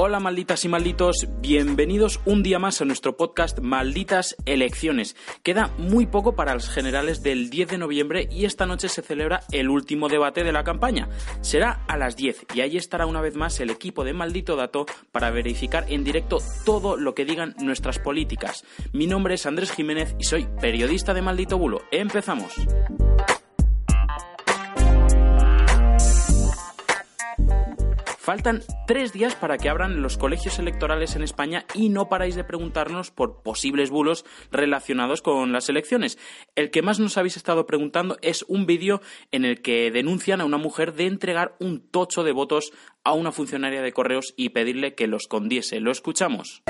Hola malditas y malditos, bienvenidos un día más a nuestro podcast Malditas Elecciones. Queda muy poco para las generales del 10 de noviembre y esta noche se celebra el último debate de la campaña. Será a las 10 y ahí estará una vez más el equipo de Maldito Dato para verificar en directo todo lo que digan nuestras políticas. Mi nombre es Andrés Jiménez y soy periodista de Maldito Bulo. Empezamos. Faltan tres días para que abran los colegios electorales en España y no paráis de preguntarnos por posibles bulos relacionados con las elecciones. El que más nos habéis estado preguntando es un vídeo en el que denuncian a una mujer de entregar un tocho de votos a una funcionaria de correos y pedirle que lo escondiese. Lo escuchamos.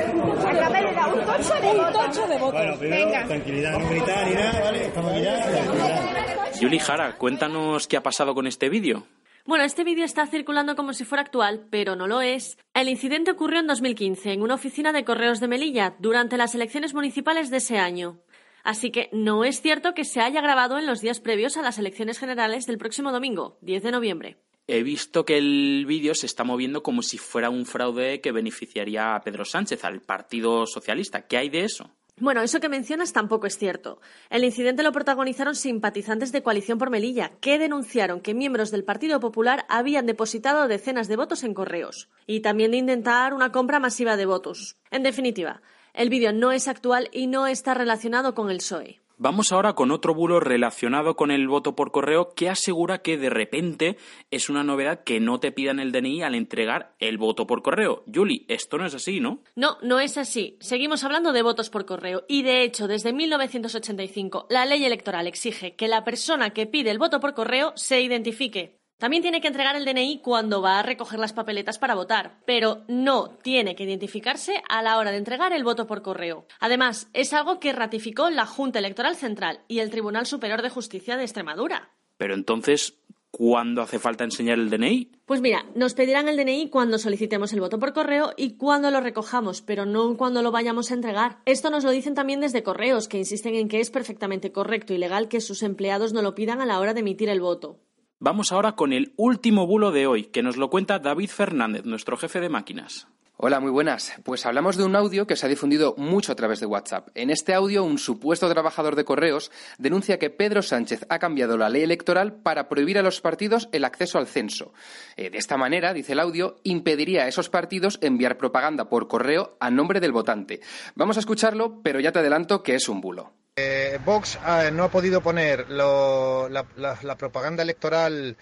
Bueno, primero, tranquilidad, no gritar ni nada, ¿vale? Estamos aquí ya, tranquilidad. Yuli Jara, cuéntanos qué ha pasado con este vídeo. Bueno, este vídeo está circulando como si fuera actual, pero no lo es. El incidente ocurrió en 2015 en una oficina de correos de Melilla durante las elecciones municipales de ese año. Así que no es cierto que se haya grabado en los días previos a las elecciones generales del próximo domingo, 10 de noviembre. He visto que el vídeo se está moviendo como si fuera un fraude que beneficiaría a Pedro Sánchez, al Partido Socialista. ¿Qué hay de eso? Bueno, eso que mencionas tampoco es cierto. El incidente lo protagonizaron simpatizantes de Coalición por Melilla, que denunciaron que miembros del Partido Popular habían depositado decenas de votos en correos, y también de intentar una compra masiva de votos. En definitiva, el vídeo no es actual y no está relacionado con el. PSOE. Vamos ahora con otro bulo relacionado con el voto por correo que asegura que de repente es una novedad que no te pidan el DNI al entregar el voto por correo. Yuli, esto no es así, ¿no? No, no es así. Seguimos hablando de votos por correo y de hecho desde 1985 la ley electoral exige que la persona que pide el voto por correo se identifique. También tiene que entregar el DNI cuando va a recoger las papeletas para votar, pero no tiene que identificarse a la hora de entregar el voto por correo. Además, es algo que ratificó la Junta Electoral Central y el Tribunal Superior de Justicia de Extremadura. Pero entonces, ¿cuándo hace falta enseñar el DNI? Pues mira, nos pedirán el DNI cuando solicitemos el voto por correo y cuando lo recojamos, pero no cuando lo vayamos a entregar. Esto nos lo dicen también desde correos, que insisten en que es perfectamente correcto y legal que sus empleados no lo pidan a la hora de emitir el voto. Vamos ahora con el último bulo de hoy, que nos lo cuenta David Fernández, nuestro jefe de máquinas. Hola, muy buenas. Pues hablamos de un audio que se ha difundido mucho a través de WhatsApp. En este audio, un supuesto trabajador de correos denuncia que Pedro Sánchez ha cambiado la ley electoral para prohibir a los partidos el acceso al censo. Eh, de esta manera, dice el audio, impediría a esos partidos enviar propaganda por correo a nombre del votante. Vamos a escucharlo, pero ya te adelanto que es un bulo. Eh, Vox eh, no ha podido poner la propaganda electoral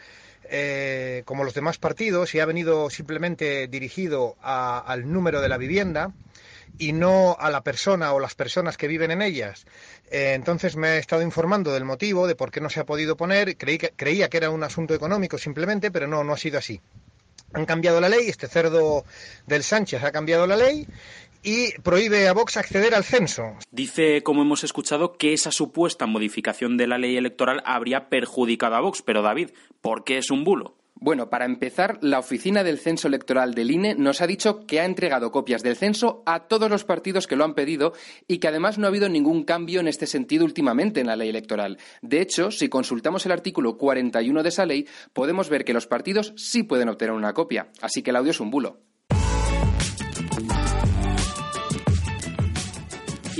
eh, como los demás partidos y ha venido simplemente dirigido a- al número de la vivienda y no a la persona o las personas que viven en ellas. Eh, entonces me he estado informando del motivo de por qué no se ha podido poner. Creí que- creía que era un asunto económico simplemente, pero no, no ha sido así. Han cambiado la ley, este cerdo del Sánchez ha cambiado la ley y prohíbe a Vox acceder al censo. Dice, como hemos escuchado, que esa supuesta modificación de la ley electoral habría perjudicado a Vox. Pero David, ¿por qué es un bulo? Bueno, para empezar, la oficina del censo electoral del INE nos ha dicho que ha entregado copias del censo a todos los partidos que lo han pedido y que además no ha habido ningún cambio en este sentido últimamente en la ley electoral. De hecho, si consultamos el artículo 41 de esa ley, podemos ver que los partidos sí pueden obtener una copia. Así que el audio es un bulo.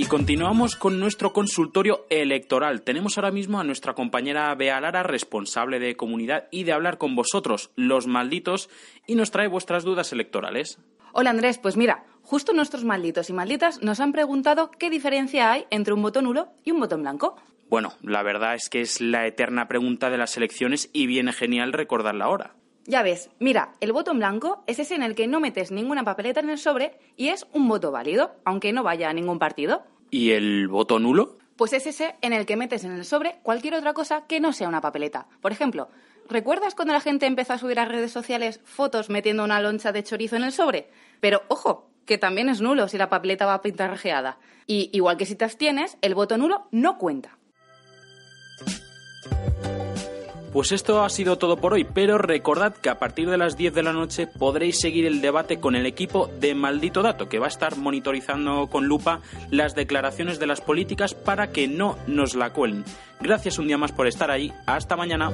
Y continuamos con nuestro consultorio electoral. Tenemos ahora mismo a nuestra compañera Bea Lara, responsable de comunidad y de hablar con vosotros, los malditos, y nos trae vuestras dudas electorales. Hola Andrés, pues mira, justo nuestros malditos y malditas nos han preguntado qué diferencia hay entre un voto nulo y un voto en blanco. Bueno, la verdad es que es la eterna pregunta de las elecciones y viene genial recordarla ahora. Ya ves, mira, el voto en blanco es ese en el que no metes ninguna papeleta en el sobre y es un voto válido, aunque no vaya a ningún partido. ¿Y el voto nulo? Pues es ese en el que metes en el sobre cualquier otra cosa que no sea una papeleta. Por ejemplo, ¿recuerdas cuando la gente empezó a subir a redes sociales fotos metiendo una loncha de chorizo en el sobre? Pero ojo, que también es nulo si la papeleta va pintarrajeada. Y igual que si te abstienes, el voto nulo no cuenta. Pues esto ha sido todo por hoy, pero recordad que a partir de las 10 de la noche podréis seguir el debate con el equipo de Maldito Dato, que va a estar monitorizando con lupa las declaraciones de las políticas para que no nos la cuelen. Gracias un día más por estar ahí. Hasta mañana.